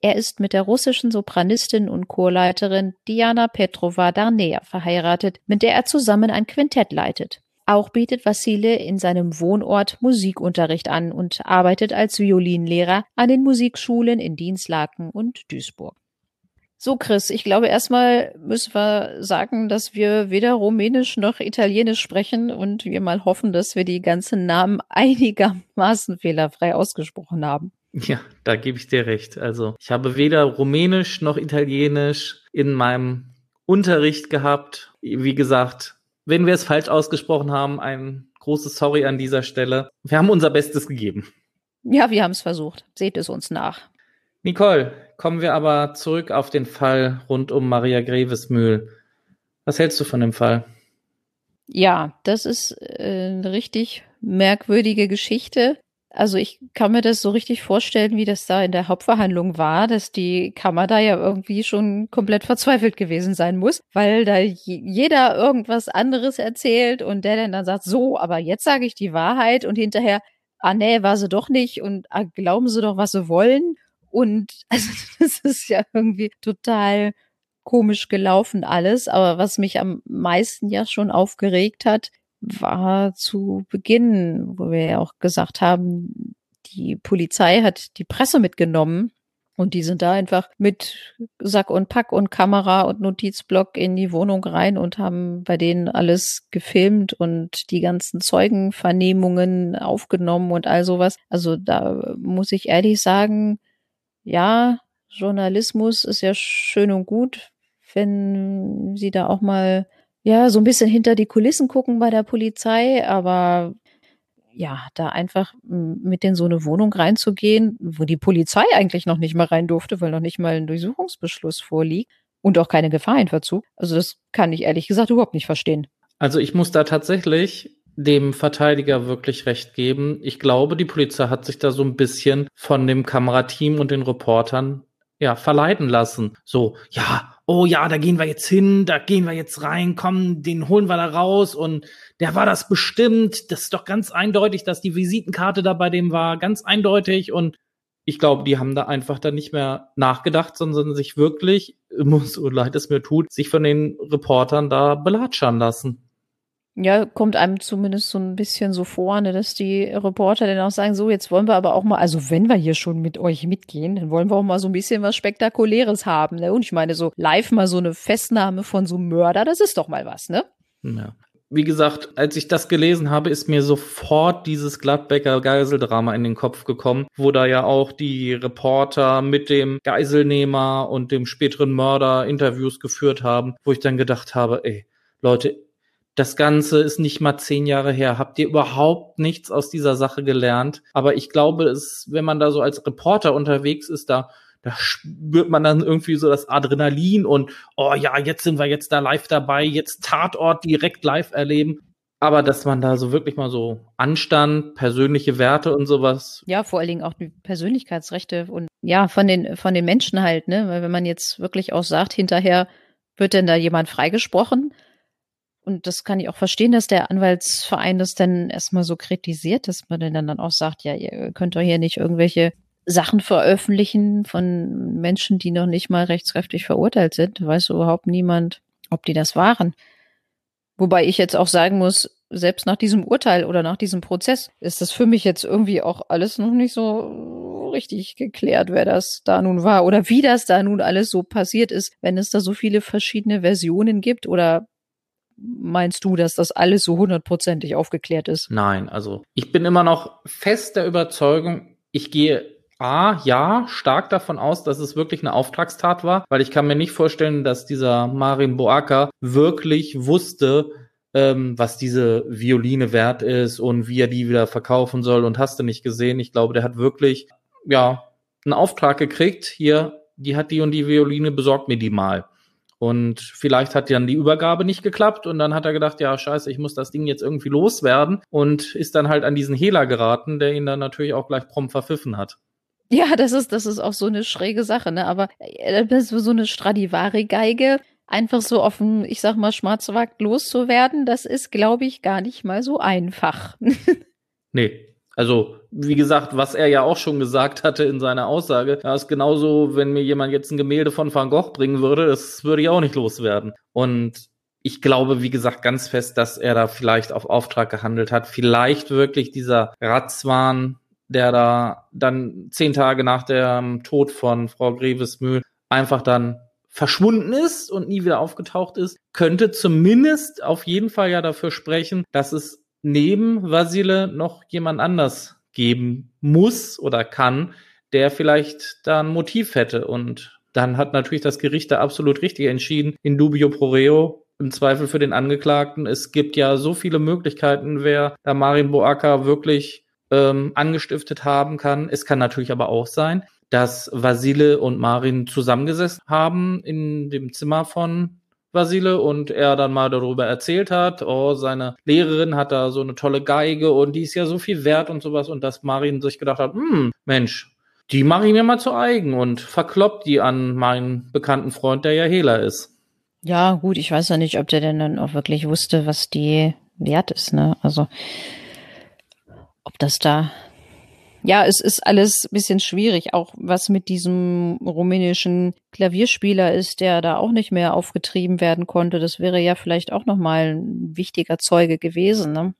Er ist mit der russischen Sopranistin und Chorleiterin Diana Petrova Darnea verheiratet, mit der er zusammen ein Quintett leitet. Auch bietet Vassile in seinem Wohnort Musikunterricht an und arbeitet als Violinlehrer an den Musikschulen in Dienstlaken und Duisburg. So, Chris, ich glaube, erstmal müssen wir sagen, dass wir weder Rumänisch noch Italienisch sprechen und wir mal hoffen, dass wir die ganzen Namen einigermaßen fehlerfrei ausgesprochen haben. Ja, da gebe ich dir recht. Also, ich habe weder Rumänisch noch Italienisch in meinem Unterricht gehabt. Wie gesagt, wenn wir es falsch ausgesprochen haben, ein großes Sorry an dieser Stelle. Wir haben unser Bestes gegeben. Ja, wir haben es versucht. Seht es uns nach. Nicole, kommen wir aber zurück auf den Fall rund um Maria Grevesmühl. Was hältst du von dem Fall? Ja, das ist äh, eine richtig merkwürdige Geschichte. Also ich kann mir das so richtig vorstellen, wie das da in der Hauptverhandlung war, dass die Kammer da ja irgendwie schon komplett verzweifelt gewesen sein muss, weil da jeder irgendwas anderes erzählt und der dann, dann sagt, so, aber jetzt sage ich die Wahrheit und hinterher, ah nee, war sie doch nicht und ah, glauben sie doch, was sie wollen. Und also das ist ja irgendwie total komisch gelaufen alles. Aber was mich am meisten ja schon aufgeregt hat, war zu Beginn, wo wir ja auch gesagt haben, die Polizei hat die Presse mitgenommen und die sind da einfach mit Sack und Pack und Kamera und Notizblock in die Wohnung rein und haben bei denen alles gefilmt und die ganzen Zeugenvernehmungen aufgenommen und all sowas. Also da muss ich ehrlich sagen, ja, Journalismus ist ja schön und gut, wenn sie da auch mal ja so ein bisschen hinter die Kulissen gucken bei der Polizei, aber ja, da einfach mit in so eine Wohnung reinzugehen, wo die Polizei eigentlich noch nicht mal rein durfte, weil noch nicht mal ein Durchsuchungsbeschluss vorliegt und auch keine Gefahr in Verzug. Also das kann ich ehrlich gesagt überhaupt nicht verstehen. Also ich muss da tatsächlich dem Verteidiger wirklich recht geben. Ich glaube, die Polizei hat sich da so ein bisschen von dem Kamerateam und den Reportern ja verleiten lassen. So, ja, oh ja, da gehen wir jetzt hin, da gehen wir jetzt rein, komm, den holen wir da raus und der war das bestimmt. Das ist doch ganz eindeutig, dass die Visitenkarte da bei dem war, ganz eindeutig und ich glaube, die haben da einfach dann nicht mehr nachgedacht, sondern sich wirklich, so leid es mir tut, sich von den Reportern da belatschern lassen. Ja, kommt einem zumindest so ein bisschen so vor, ne, dass die Reporter dann auch sagen, so, jetzt wollen wir aber auch mal, also wenn wir hier schon mit euch mitgehen, dann wollen wir auch mal so ein bisschen was Spektakuläres haben, ne? Und ich meine, so live mal so eine Festnahme von so einem Mörder, das ist doch mal was, ne? Ja. Wie gesagt, als ich das gelesen habe, ist mir sofort dieses Gladbecker Geiseldrama in den Kopf gekommen, wo da ja auch die Reporter mit dem Geiselnehmer und dem späteren Mörder Interviews geführt haben, wo ich dann gedacht habe, ey, Leute, das Ganze ist nicht mal zehn Jahre her. Habt ihr überhaupt nichts aus dieser Sache gelernt? Aber ich glaube, es, wenn man da so als Reporter unterwegs ist, da, da spürt man dann irgendwie so das Adrenalin und, oh ja, jetzt sind wir jetzt da live dabei, jetzt Tatort direkt live erleben. Aber dass man da so wirklich mal so Anstand, persönliche Werte und sowas. Ja, vor allen Dingen auch die Persönlichkeitsrechte und ja, von den, von den Menschen halt, ne? Weil wenn man jetzt wirklich auch sagt, hinterher wird denn da jemand freigesprochen, und das kann ich auch verstehen, dass der Anwaltsverein das dann erstmal so kritisiert, dass man dann auch sagt, ja, ihr könnt doch hier nicht irgendwelche Sachen veröffentlichen von Menschen, die noch nicht mal rechtskräftig verurteilt sind. Weiß überhaupt niemand, ob die das waren. Wobei ich jetzt auch sagen muss, selbst nach diesem Urteil oder nach diesem Prozess ist das für mich jetzt irgendwie auch alles noch nicht so richtig geklärt, wer das da nun war oder wie das da nun alles so passiert ist, wenn es da so viele verschiedene Versionen gibt oder meinst du, dass das alles so hundertprozentig aufgeklärt ist? Nein, also ich bin immer noch fest der Überzeugung, ich gehe A, ja, stark davon aus, dass es wirklich eine Auftragstat war, weil ich kann mir nicht vorstellen, dass dieser Marin Boaka wirklich wusste, ähm, was diese Violine wert ist und wie er die wieder verkaufen soll und hast du nicht gesehen. Ich glaube, der hat wirklich, ja, einen Auftrag gekriegt, hier, die hat die und die Violine, besorgt mir die mal. Und vielleicht hat dann die Übergabe nicht geklappt und dann hat er gedacht, ja, scheiße, ich muss das Ding jetzt irgendwie loswerden und ist dann halt an diesen Hehler geraten, der ihn dann natürlich auch gleich prompt verpfiffen hat. Ja, das ist, das ist auch so eine schräge Sache, ne? Aber äh, so eine Stradivari-Geige, einfach so auf dem, ich sag mal, Schwarzmarkt loszuwerden, das ist, glaube ich, gar nicht mal so einfach. nee, also, wie gesagt, was er ja auch schon gesagt hatte in seiner Aussage, ja, ist genauso, wenn mir jemand jetzt ein Gemälde von Van Gogh bringen würde, das würde ich auch nicht loswerden. Und ich glaube, wie gesagt, ganz fest, dass er da vielleicht auf Auftrag gehandelt hat. Vielleicht wirklich dieser Ratzwahn, der da dann zehn Tage nach dem Tod von Frau Grevesmühl einfach dann verschwunden ist und nie wieder aufgetaucht ist, könnte zumindest auf jeden Fall ja dafür sprechen, dass es neben Vasile noch jemand anders geben muss oder kann, der vielleicht da ein Motiv hätte. Und dann hat natürlich das Gericht da absolut richtig entschieden, in dubio pro reo, im Zweifel für den Angeklagten. Es gibt ja so viele Möglichkeiten, wer da Marin Boaka wirklich ähm, angestiftet haben kann. Es kann natürlich aber auch sein, dass Vasile und Marin zusammengesessen haben in dem Zimmer von Vasile und er dann mal darüber erzählt hat, oh, seine Lehrerin hat da so eine tolle Geige und die ist ja so viel wert und sowas und dass Marin sich gedacht hat, hm, Mensch, die mache ich mir mal zu eigen und verkloppt die an meinen bekannten Freund, der ja Hehler ist. Ja, gut, ich weiß ja nicht, ob der denn dann auch wirklich wusste, was die wert ist, ne? Also, ob das da Ja, es ist alles ein bisschen schwierig, auch was mit diesem rumänischen Klavierspieler ist, der da auch nicht mehr aufgetrieben werden konnte. Das wäre ja vielleicht auch nochmal ein wichtiger Zeuge gewesen. Ne?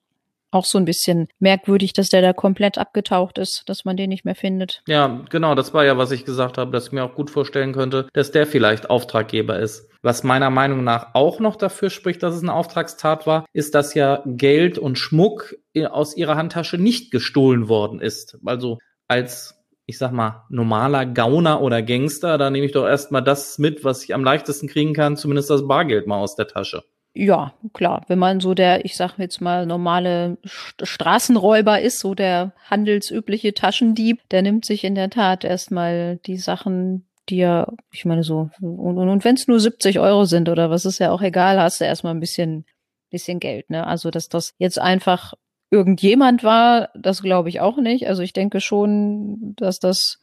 Auch so ein bisschen merkwürdig, dass der da komplett abgetaucht ist, dass man den nicht mehr findet. Ja, genau, das war ja, was ich gesagt habe, dass ich mir auch gut vorstellen könnte, dass der vielleicht Auftraggeber ist. Was meiner Meinung nach auch noch dafür spricht, dass es eine Auftragstat war, ist, dass ja Geld und Schmuck aus ihrer Handtasche nicht gestohlen worden ist. Also als ich sag mal, normaler Gauner oder Gangster, da nehme ich doch erstmal das mit, was ich am leichtesten kriegen kann, zumindest das Bargeld mal aus der Tasche. Ja, klar. Wenn man so der, ich sag jetzt mal, normale Straßenräuber ist, so der handelsübliche Taschendieb, der nimmt sich in der Tat erstmal die Sachen, die er, ich meine so, und, und, und wenn es nur 70 Euro sind oder was ist ja auch egal, hast du erstmal ein bisschen, bisschen Geld, ne? Also, dass das jetzt einfach irgendjemand war, das glaube ich auch nicht. Also ich denke schon, dass das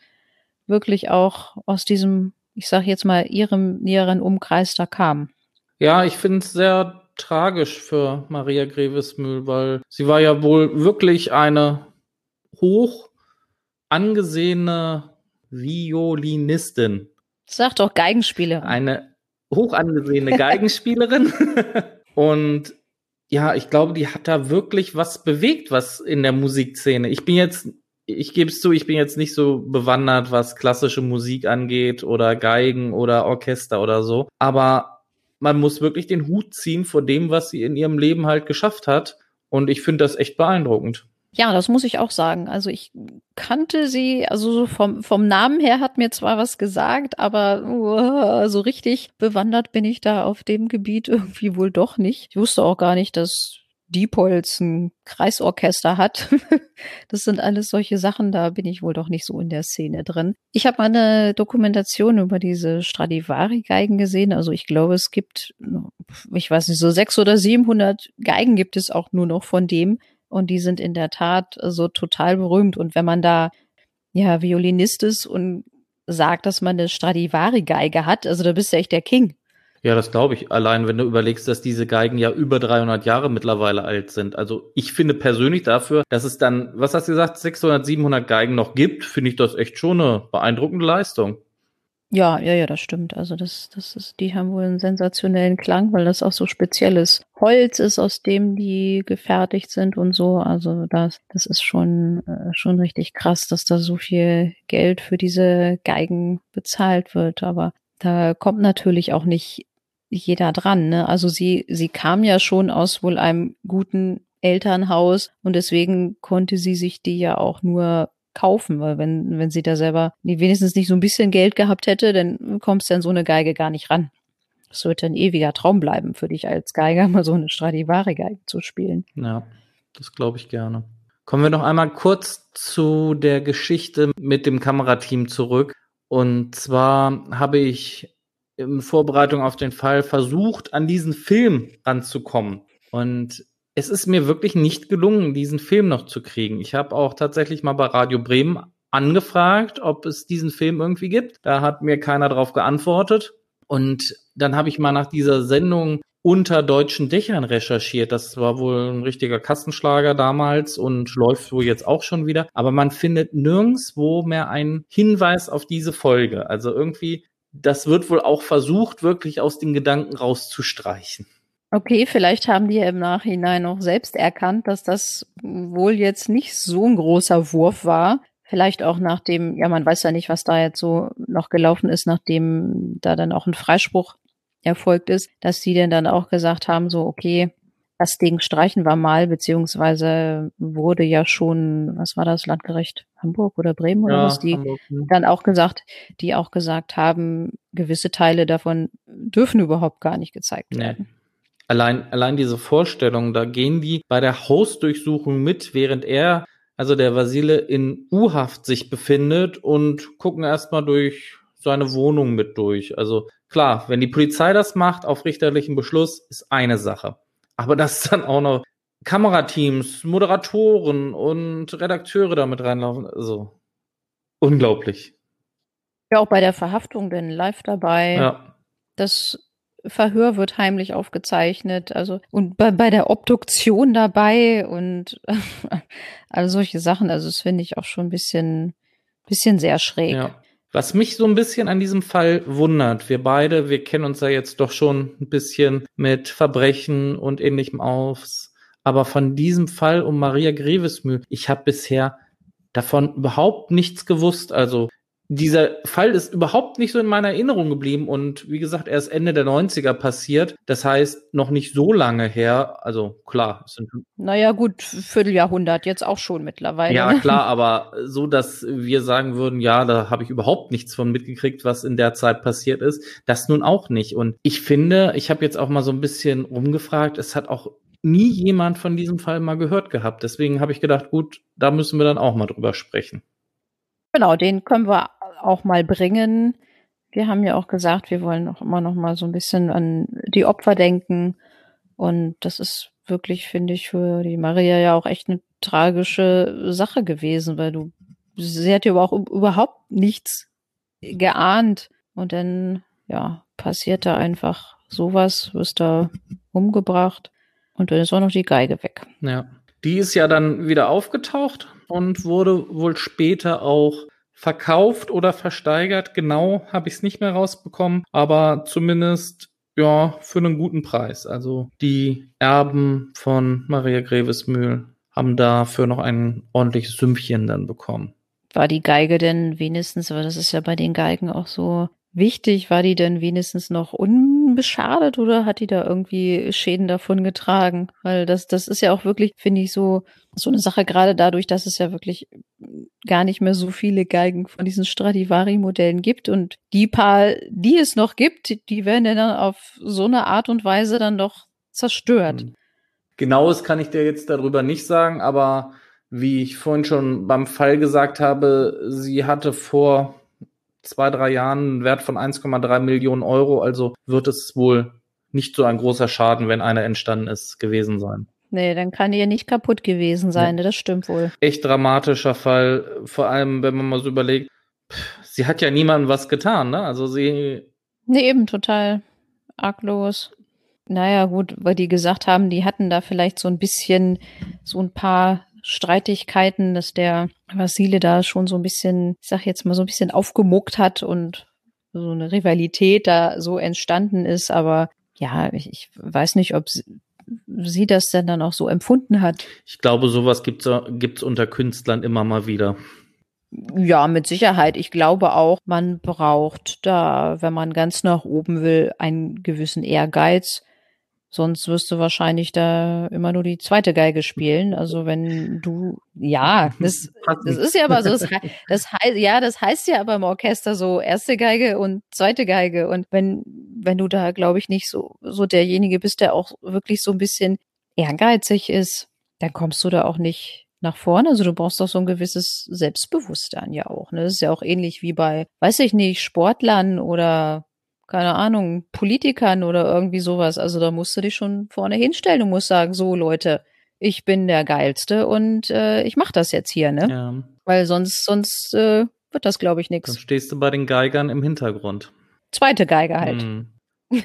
wirklich auch aus diesem, ich sag jetzt mal, ihrem näheren Umkreis da kam. Ja, ich finde es sehr tragisch für Maria Grevesmühl, weil sie war ja wohl wirklich eine hoch angesehene Violinistin. Sag doch Geigenspielerin. Eine hoch angesehene Geigenspielerin. Und ja, ich glaube, die hat da wirklich was bewegt, was in der Musikszene. Ich bin jetzt, ich gebe es zu, ich bin jetzt nicht so bewandert, was klassische Musik angeht oder Geigen oder Orchester oder so. Aber man muss wirklich den Hut ziehen vor dem, was sie in ihrem Leben halt geschafft hat. Und ich finde das echt beeindruckend. Ja, das muss ich auch sagen. Also ich kannte sie, also so vom, vom Namen her hat mir zwar was gesagt, aber uh, so richtig bewandert bin ich da auf dem Gebiet irgendwie wohl doch nicht. Ich wusste auch gar nicht, dass Diepholz ein Kreisorchester hat. das sind alles solche Sachen, da bin ich wohl doch nicht so in der Szene drin. Ich habe mal eine Dokumentation über diese Stradivari-Geigen gesehen. Also ich glaube, es gibt, ich weiß nicht, so sechs oder siebenhundert Geigen gibt es auch nur noch von dem. Und die sind in der Tat so total berühmt. Und wenn man da ja Violinist ist und sagt, dass man eine Stradivari-Geige hat, also da bist du echt der King. Ja, das glaube ich. Allein wenn du überlegst, dass diese Geigen ja über 300 Jahre mittlerweile alt sind. Also ich finde persönlich dafür, dass es dann, was hast du gesagt, 600, 700 Geigen noch gibt, finde ich das echt schon eine beeindruckende Leistung. Ja, ja, ja, das stimmt. Also das, das ist, die haben wohl einen sensationellen Klang, weil das auch so spezielles Holz ist, aus dem die gefertigt sind und so. Also das, das ist schon, äh, schon richtig krass, dass da so viel Geld für diese Geigen bezahlt wird. Aber da kommt natürlich auch nicht jeder dran. Ne? Also sie, sie kam ja schon aus wohl einem guten Elternhaus und deswegen konnte sie sich die ja auch nur kaufen, weil wenn, wenn sie da selber wenigstens nicht so ein bisschen Geld gehabt hätte, dann kommst du an so eine Geige gar nicht ran. Das wird ein ewiger Traum bleiben für dich als Geiger, mal so eine Stradivari-Geige zu spielen. Ja, das glaube ich gerne. Kommen wir noch einmal kurz zu der Geschichte mit dem Kamerateam zurück. Und zwar habe ich in Vorbereitung auf den Fall versucht, an diesen Film ranzukommen. Und es ist mir wirklich nicht gelungen, diesen Film noch zu kriegen. Ich habe auch tatsächlich mal bei Radio Bremen angefragt, ob es diesen Film irgendwie gibt. Da hat mir keiner darauf geantwortet. Und dann habe ich mal nach dieser Sendung unter deutschen Dächern recherchiert. Das war wohl ein richtiger Kassenschlager damals und läuft wohl jetzt auch schon wieder. Aber man findet nirgendswo mehr einen Hinweis auf diese Folge. Also irgendwie das wird wohl auch versucht, wirklich aus den Gedanken rauszustreichen. Okay, vielleicht haben die im Nachhinein auch selbst erkannt, dass das wohl jetzt nicht so ein großer Wurf war. Vielleicht auch nach dem, ja, man weiß ja nicht, was da jetzt so noch gelaufen ist, nachdem da dann auch ein Freispruch erfolgt ist, dass sie denn dann auch gesagt haben, so, okay, das Ding streichen wir mal, beziehungsweise wurde ja schon, was war das, Landgericht Hamburg oder Bremen oder ja, was, die Hamburg, ja. dann auch gesagt, die auch gesagt haben, gewisse Teile davon dürfen überhaupt gar nicht gezeigt werden. Nee. Allein, allein diese Vorstellung, da gehen die bei der Hausdurchsuchung mit, während er, also der Vasile, in U-Haft sich befindet und gucken erstmal durch seine Wohnung mit durch. Also klar, wenn die Polizei das macht auf richterlichen Beschluss, ist eine Sache. Aber dass dann auch noch Kamerateams, Moderatoren und Redakteure damit reinlaufen, also unglaublich. Ja, auch bei der Verhaftung denn live dabei. Ja. Das Verhör wird heimlich aufgezeichnet, also und bei, bei der Obduktion dabei und also solche Sachen. Also das finde ich auch schon ein bisschen, bisschen sehr schräg. Ja. Was mich so ein bisschen an diesem Fall wundert, wir beide, wir kennen uns ja jetzt doch schon ein bisschen mit Verbrechen und ähnlichem aus, aber von diesem Fall um Maria Grevesmühl, ich habe bisher davon überhaupt nichts gewusst. Also dieser Fall ist überhaupt nicht so in meiner Erinnerung geblieben und wie gesagt, erst Ende der 90er passiert. Das heißt, noch nicht so lange her. Also klar, es sind. Naja, gut, Vierteljahrhundert jetzt auch schon mittlerweile. Ja, ne? klar, aber so, dass wir sagen würden, ja, da habe ich überhaupt nichts von mitgekriegt, was in der Zeit passiert ist. Das nun auch nicht. Und ich finde, ich habe jetzt auch mal so ein bisschen rumgefragt, es hat auch nie jemand von diesem Fall mal gehört gehabt. Deswegen habe ich gedacht, gut, da müssen wir dann auch mal drüber sprechen. Genau, den können wir auch mal bringen. Wir haben ja auch gesagt, wir wollen auch immer noch mal so ein bisschen an die Opfer denken. Und das ist wirklich, finde ich, für die Maria ja auch echt eine tragische Sache gewesen, weil du, sie hat ja auch überhaupt nichts geahnt. Und dann, ja, passiert da einfach sowas, wirst da umgebracht. Und dann ist auch noch die Geige weg. Ja. Die ist ja dann wieder aufgetaucht und wurde wohl später auch verkauft oder versteigert. Genau habe ich es nicht mehr rausbekommen, aber zumindest ja für einen guten Preis. Also die Erben von Maria Grevesmühl haben dafür noch ein ordentliches Sümmchen dann bekommen. War die Geige denn wenigstens, aber das ist ja bei den Geigen auch so, wichtig? War die denn wenigstens noch unbeschadet oder hat die da irgendwie Schäden davon getragen? Weil das, das ist ja auch wirklich, finde ich, so, so eine Sache, gerade dadurch, dass es ja wirklich gar nicht mehr so viele Geigen von diesen Stradivari-Modellen gibt und die paar, die es noch gibt, die werden ja dann auf so eine Art und Weise dann doch zerstört. Hm. Genaues kann ich dir jetzt darüber nicht sagen, aber wie ich vorhin schon beim Fall gesagt habe, sie hatte vor zwei, drei Jahren einen Wert von 1,3 Millionen Euro. Also wird es wohl nicht so ein großer Schaden, wenn einer entstanden ist, gewesen sein. Nee, dann kann die ja nicht kaputt gewesen sein, ja. das stimmt wohl. Echt dramatischer Fall, vor allem wenn man mal so überlegt, sie hat ja niemandem was getan, ne? Also sie. Nee, eben total arglos. Naja, gut, weil die gesagt haben, die hatten da vielleicht so ein bisschen, so ein paar Streitigkeiten, dass der Vasile da schon so ein bisschen, ich sag jetzt mal so ein bisschen aufgemuckt hat und so eine Rivalität da so entstanden ist. Aber ja, ich, ich weiß nicht, ob sie, sie das denn dann auch so empfunden hat. Ich glaube, sowas gibt's gibt's unter Künstlern immer mal wieder. Ja, mit Sicherheit. Ich glaube auch, man braucht da, wenn man ganz nach oben will, einen gewissen Ehrgeiz. Sonst wirst du wahrscheinlich da immer nur die zweite Geige spielen. Also wenn du, ja, das, das ist ja aber so, das, das heißt, ja, das heißt ja aber im Orchester so erste Geige und zweite Geige. Und wenn, wenn du da, glaube ich, nicht so, so derjenige bist, der auch wirklich so ein bisschen ehrgeizig ist, dann kommst du da auch nicht nach vorne. Also du brauchst doch so ein gewisses Selbstbewusstsein ja auch. Ne? Das ist ja auch ähnlich wie bei, weiß ich nicht, Sportlern oder keine Ahnung, Politikern oder irgendwie sowas. Also da musst du dich schon vorne hinstellen und musst sagen, so Leute, ich bin der Geilste und äh, ich mach das jetzt hier, ne? Ja. Weil sonst, sonst äh, wird das, glaube ich, nichts. Dann stehst du bei den Geigern im Hintergrund. Zweite Geige halt. Mm.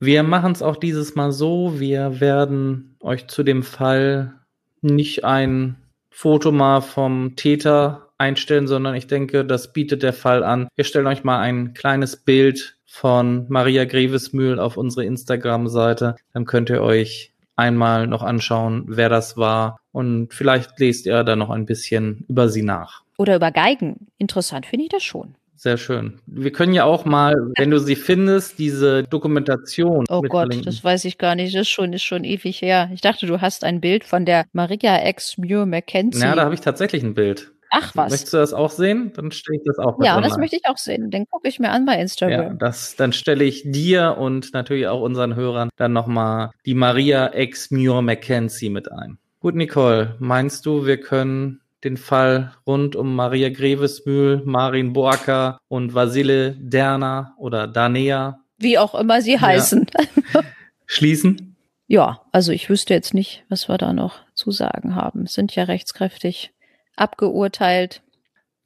wir machen es auch dieses Mal so, wir werden euch zu dem Fall nicht ein Foto mal vom Täter einstellen, sondern ich denke, das bietet der Fall an. Wir stellen euch mal ein kleines Bild von Maria Grevesmühl auf unsere Instagram-Seite. Dann könnt ihr euch einmal noch anschauen, wer das war und vielleicht lest ihr da noch ein bisschen über sie nach. Oder über Geigen. Interessant finde ich das schon. Sehr schön. Wir können ja auch mal, wenn du sie findest, diese Dokumentation. Oh Gott, verlinken. das weiß ich gar nicht. Das ist schon, ist schon ewig her. Ich dachte, du hast ein Bild von der Maria X Muir McKenzie. Ja, da habe ich tatsächlich ein Bild. Ach was. Möchtest du das auch sehen? Dann stelle ich das auch mal Ja, das möchte ich auch sehen. Den gucke ich mir an bei Instagram. Ja, das, dann stelle ich dir und natürlich auch unseren Hörern dann nochmal die Maria X Muir McKenzie mit ein. Gut, Nicole, meinst du, wir können den Fall rund um Maria Grevesmühl, Marin Boaker und Vasile Derna oder Danea, wie auch immer sie heißen, ja. schließen? Ja, also ich wüsste jetzt nicht, was wir da noch zu sagen haben. Sind ja rechtskräftig abgeurteilt.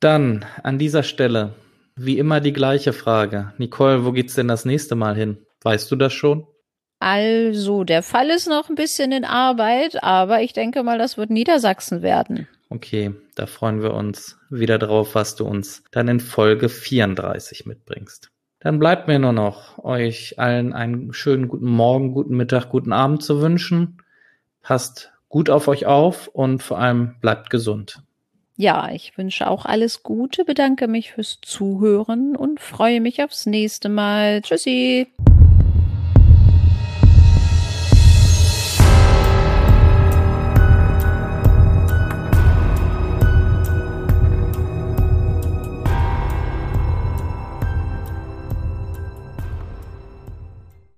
Dann an dieser Stelle wie immer die gleiche Frage. Nicole, wo geht's denn das nächste Mal hin? Weißt du das schon? Also, der Fall ist noch ein bisschen in Arbeit, aber ich denke mal, das wird Niedersachsen werden. Okay, da freuen wir uns wieder drauf, was du uns dann in Folge 34 mitbringst. Dann bleibt mir nur noch, euch allen einen schönen guten Morgen, guten Mittag, guten Abend zu wünschen. Passt gut auf euch auf und vor allem bleibt gesund. Ja, ich wünsche auch alles Gute, bedanke mich fürs Zuhören und freue mich aufs nächste Mal. Tschüssi.